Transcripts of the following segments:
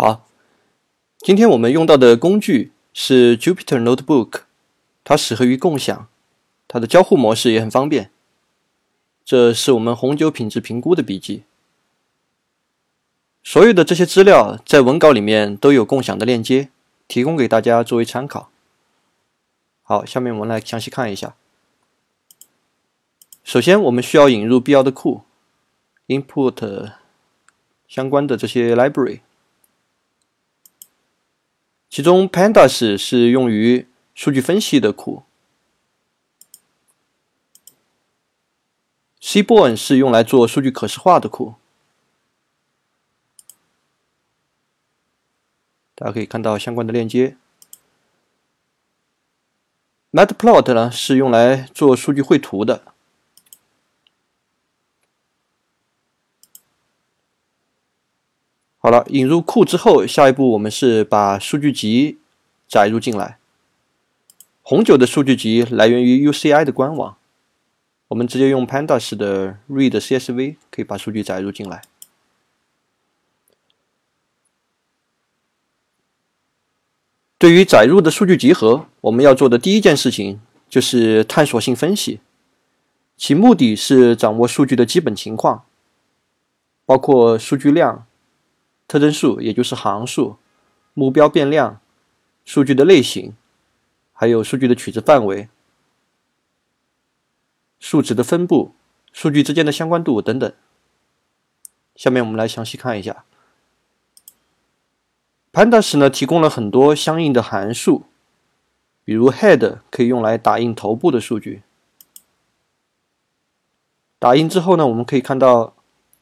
好，今天我们用到的工具是 Jupyter Notebook，它适合于共享，它的交互模式也很方便。这是我们红酒品质评估的笔记，所有的这些资料在文稿里面都有共享的链接，提供给大家作为参考。好，下面我们来详细看一下。首先，我们需要引入必要的库，input 相关的这些 library，其中 pandas 是用于数据分析的库，seaborn 是用来做数据可视化的库。大家可以看到相关的链接。matplot 呢是用来做数据绘图的。好了，引入库之后，下一步我们是把数据集载入进来。红酒的数据集来源于 UCI 的官网，我们直接用 Pandas 的 Read CSV 可以把数据载入进来。对于载入的数据集合，我们要做的第一件事情就是探索性分析，其目的是掌握数据的基本情况，包括数据量。特征数，也就是行数、目标变量、数据的类型，还有数据的取值范围、数值的分布、数据之间的相关度等等。下面我们来详细看一下。Pandas 呢提供了很多相应的函数，比如 head 可以用来打印头部的数据。打印之后呢，我们可以看到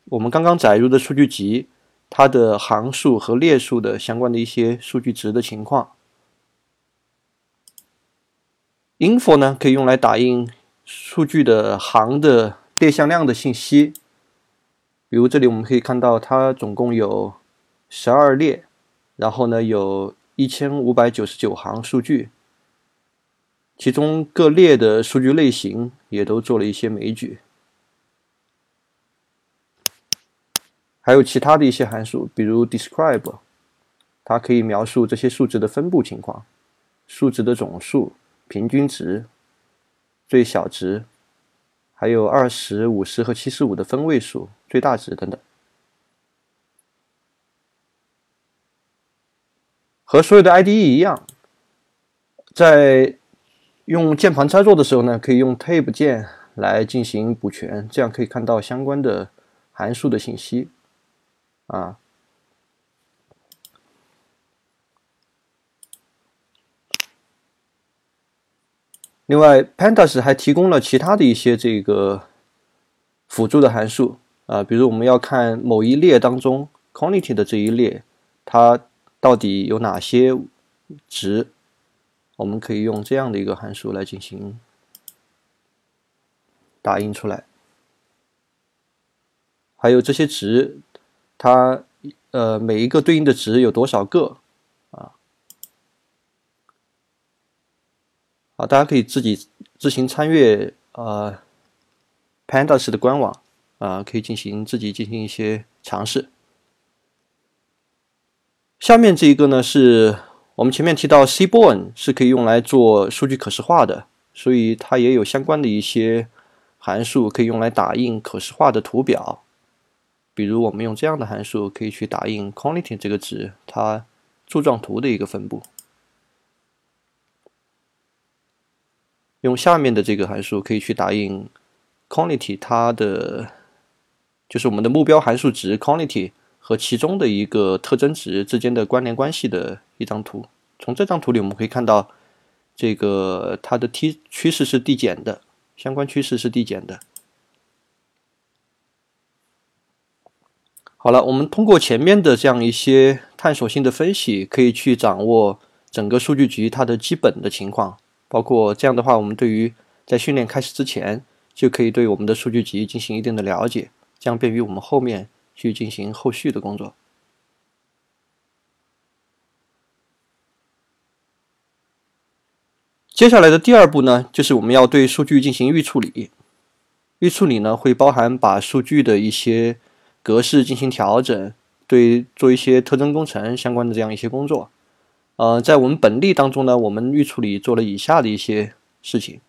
我们刚刚载入的数据集。它的行数和列数的相关的一些数据值的情况。info 呢可以用来打印数据的行的列向量的信息，比如这里我们可以看到它总共有十二列，然后呢有一千五百九十九行数据，其中各列的数据类型也都做了一些枚举。还有其他的一些函数，比如 describe，它可以描述这些数值的分布情况、数值的总数、平均值、最小值，还有二十五十和七十五的分位数、最大值等等。和所有的 IDE 一样，在用键盘操作的时候呢，可以用 Tab 键来进行补全，这样可以看到相关的函数的信息。啊，另外，Pandas 还提供了其他的一些这个辅助的函数啊，比如我们要看某一列当中 quantity 的这一列，它到底有哪些值，我们可以用这样的一个函数来进行打印出来，还有这些值。它呃每一个对应的值有多少个啊？好，大家可以自己自行参阅呃 Pandas 的官网啊，可以进行自己进行一些尝试。下面这一个呢，是我们前面提到 Seaborn 是可以用来做数据可视化的，所以它也有相关的一些函数可以用来打印可视化的图表。比如，我们用这样的函数可以去打印 quantity 这个值，它柱状图的一个分布。用下面的这个函数可以去打印 quantity 它的，就是我们的目标函数值 quantity 和其中的一个特征值之间的关联关系的一张图。从这张图里我们可以看到，这个它的 t 趋势是递减的，相关趋势是递减的。好了，我们通过前面的这样一些探索性的分析，可以去掌握整个数据集它的基本的情况。包括这样的话，我们对于在训练开始之前，就可以对我们的数据集进行一定的了解，这样便于我们后面去进行后续的工作。接下来的第二步呢，就是我们要对数据进行预处理。预处理呢，会包含把数据的一些格式进行调整，对做一些特征工程相关的这样一些工作。呃，在我们本例当中呢，我们预处理做了以下的一些事情。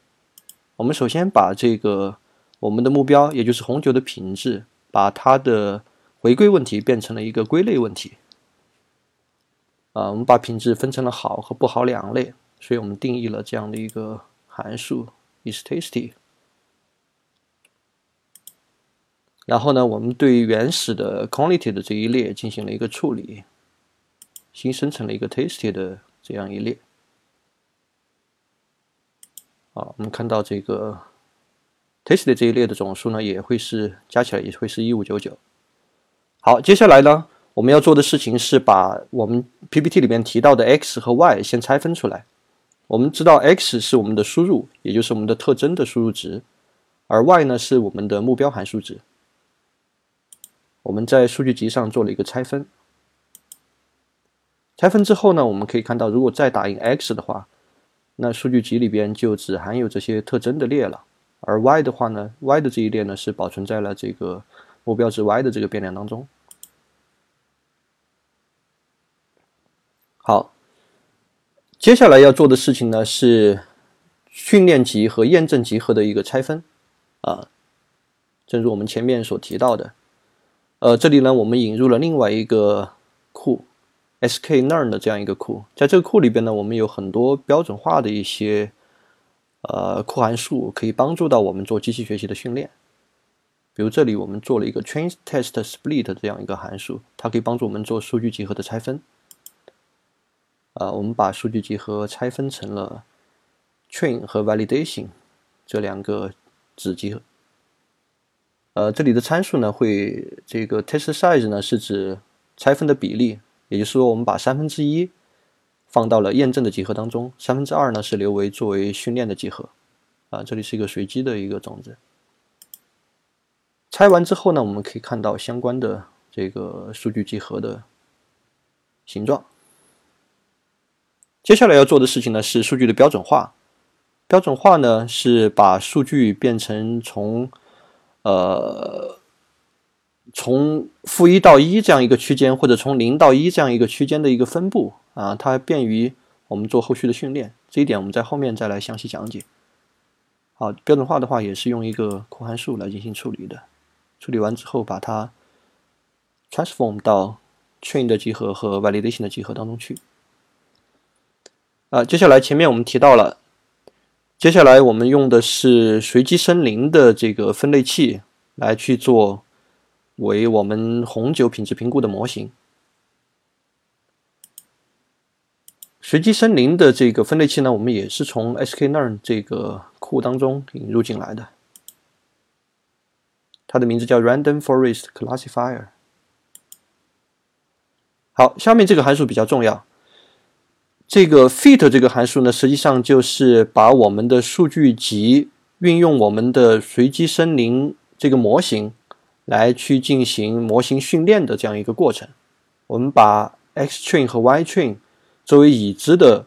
我们首先把这个我们的目标，也就是红酒的品质，把它的回归问题变成了一个归类问题。啊，我们把品质分成了好和不好两类，所以我们定义了这样的一个函数 is tasty。然后呢，我们对原始的 quantity 的这一列进行了一个处理，新生成了一个 tasty 的这样一列。啊，我们看到这个 tasty 这一列的总数呢，也会是加起来也会是一五九九。好，接下来呢？我们要做的事情是把我们 PPT 里面提到的 x 和 y 先拆分出来。我们知道 x 是我们的输入，也就是我们的特征的输入值，而 y 呢是我们的目标函数值。我们在数据集上做了一个拆分。拆分之后呢，我们可以看到，如果再打印 x 的话，那数据集里边就只含有这些特征的列了。而 y 的话呢，y 的这一列呢是保存在了这个目标值 y 的这个变量当中。好，接下来要做的事情呢是训练集和验证集合的一个拆分啊。正如我们前面所提到的，呃，这里呢我们引入了另外一个库 sklearn 的这样一个库，在这个库里边呢，我们有很多标准化的一些呃库函数，可以帮助到我们做机器学习的训练。比如这里我们做了一个 train test split 这样一个函数，它可以帮助我们做数据集合的拆分。啊，我们把数据集合拆分成了 train 和 validation 这两个子集合。呃，这里的参数呢，会这个 test size 呢是指拆分的比例，也就是说，我们把三分之一放到了验证的集合当中，三分之二呢是留为作为训练的集合。啊，这里是一个随机的一个种子。拆完之后呢，我们可以看到相关的这个数据集合的形状。接下来要做的事情呢是数据的标准化。标准化呢是把数据变成从呃从负一到一这样一个区间，或者从零到一这样一个区间的一个分布啊，它便于我们做后续的训练。这一点我们在后面再来详细讲解。好，标准化的话也是用一个库函数来进行处理的。处理完之后，把它 transform 到 train 的集合和 validation 的集合当中去。啊，接下来前面我们提到了，接下来我们用的是随机森林的这个分类器来去做为我们红酒品质评估的模型。随机森林的这个分类器呢，我们也是从 sklearn 这个库当中引入进来的，它的名字叫 Random Forest Classifier。好，下面这个函数比较重要。这个 fit 这个函数呢，实际上就是把我们的数据集运用我们的随机森林这个模型来去进行模型训练的这样一个过程。我们把 x train 和 y train 作为已知的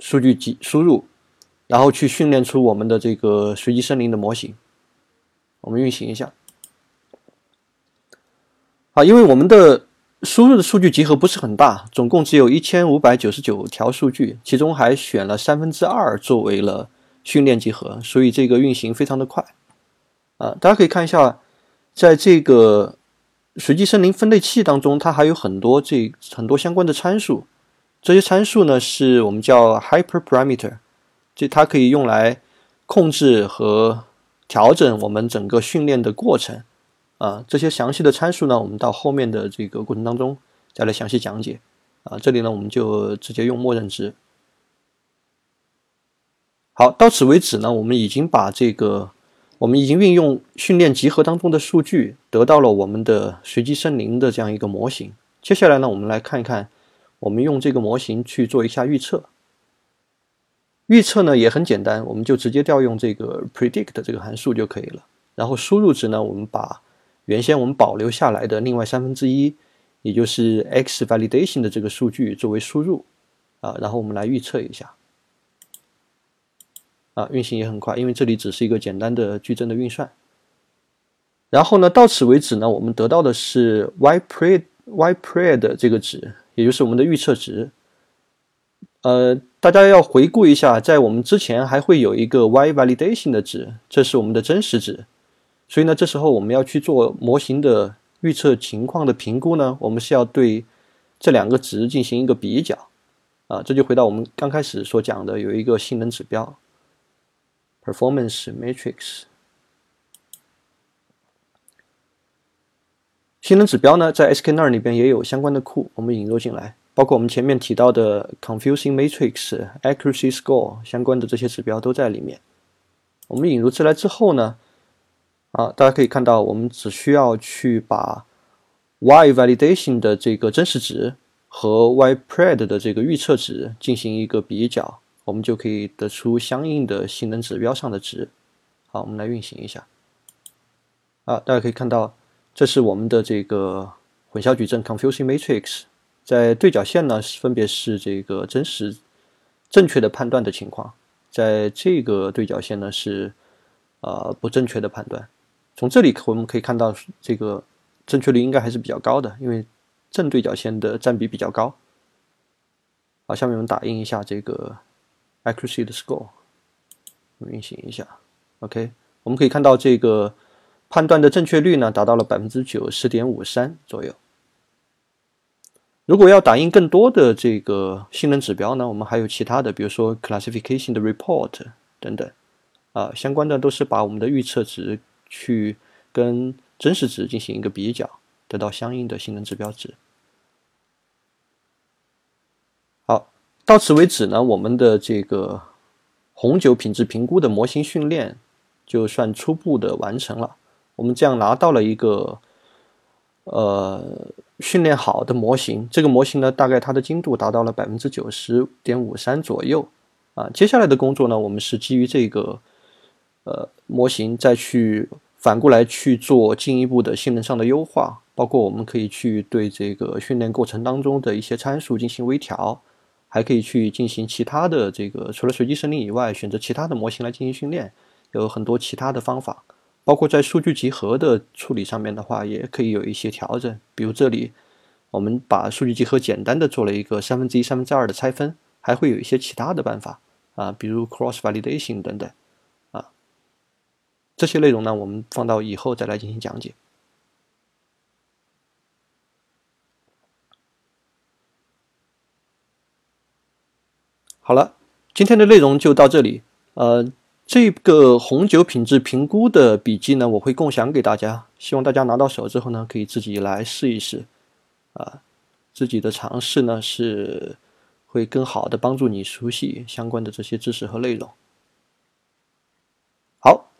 数据集输入，然后去训练出我们的这个随机森林的模型。我们运行一下。啊，因为我们的输入的数据集合不是很大，总共只有一千五百九十九条数据，其中还选了三分之二作为了训练集合，所以这个运行非常的快。啊，大家可以看一下，在这个随机森林分类器当中，它还有很多这很多相关的参数，这些参数呢是我们叫 hyperparameter，这它可以用来控制和调整我们整个训练的过程。啊，这些详细的参数呢，我们到后面的这个过程当中再来详细讲解。啊，这里呢，我们就直接用默认值。好，到此为止呢，我们已经把这个，我们已经运用训练集合当中的数据，得到了我们的随机森林的这样一个模型。接下来呢，我们来看一看，我们用这个模型去做一下预测。预测呢也很简单，我们就直接调用这个 predict 这个函数就可以了。然后输入值呢，我们把原先我们保留下来的另外三分之一，也就是 x validation 的这个数据作为输入，啊，然后我们来预测一下，啊，运行也很快，因为这里只是一个简单的矩阵的运算。然后呢，到此为止呢，我们得到的是 y pre y pred 这个值，也就是我们的预测值。呃，大家要回顾一下，在我们之前还会有一个 y validation 的值，这是我们的真实值。所以呢，这时候我们要去做模型的预测情况的评估呢，我们是要对这两个值进行一个比较。啊，这就回到我们刚开始所讲的，有一个性能指标 performance matrix。性能指标呢，在 sklearn 里边也有相关的库，我们引入进来。包括我们前面提到的 confusing matrix、accuracy score 相关的这些指标都在里面。我们引入进来之后呢，啊，大家可以看到，我们只需要去把 y validation 的这个真实值和 y pred 的这个预测值进行一个比较，我们就可以得出相应的性能指标上的值。好，我们来运行一下。啊，大家可以看到，这是我们的这个混淆矩阵 confusing matrix。在对角线呢，分别是这个真实、正确的判断的情况；在这个对角线呢，是呃不正确的判断。从这里我们可以看到，这个正确率应该还是比较高的，因为正对角线的占比比较高。好，下面我们打印一下这个 accuracy 的 score，我们运行一下。OK，我们可以看到这个判断的正确率呢，达到了百分之九十点五三左右。如果要打印更多的这个性能指标呢，我们还有其他的，比如说 classification 的 report 等等，啊，相关的都是把我们的预测值去跟真实值进行一个比较，得到相应的性能指标值。好，到此为止呢，我们的这个红酒品质评估的模型训练就算初步的完成了。我们这样拿到了一个，呃。训练好的模型，这个模型呢，大概它的精度达到了百分之九十点五三左右啊。接下来的工作呢，我们是基于这个呃模型再去反过来去做进一步的性能上的优化，包括我们可以去对这个训练过程当中的一些参数进行微调，还可以去进行其他的这个除了随机设定以外，选择其他的模型来进行训练，有很多其他的方法。包括在数据集合的处理上面的话，也可以有一些调整。比如这里，我们把数据集合简单的做了一个三分之一、三分之二的拆分，还会有一些其他的办法啊，比如 cross validation 等等。这些内容呢，我们放到以后再来进行讲解。好了，今天的内容就到这里，呃。这个红酒品质评估的笔记呢，我会共享给大家，希望大家拿到手之后呢，可以自己来试一试，啊，自己的尝试呢是会更好的帮助你熟悉相关的这些知识和内容。好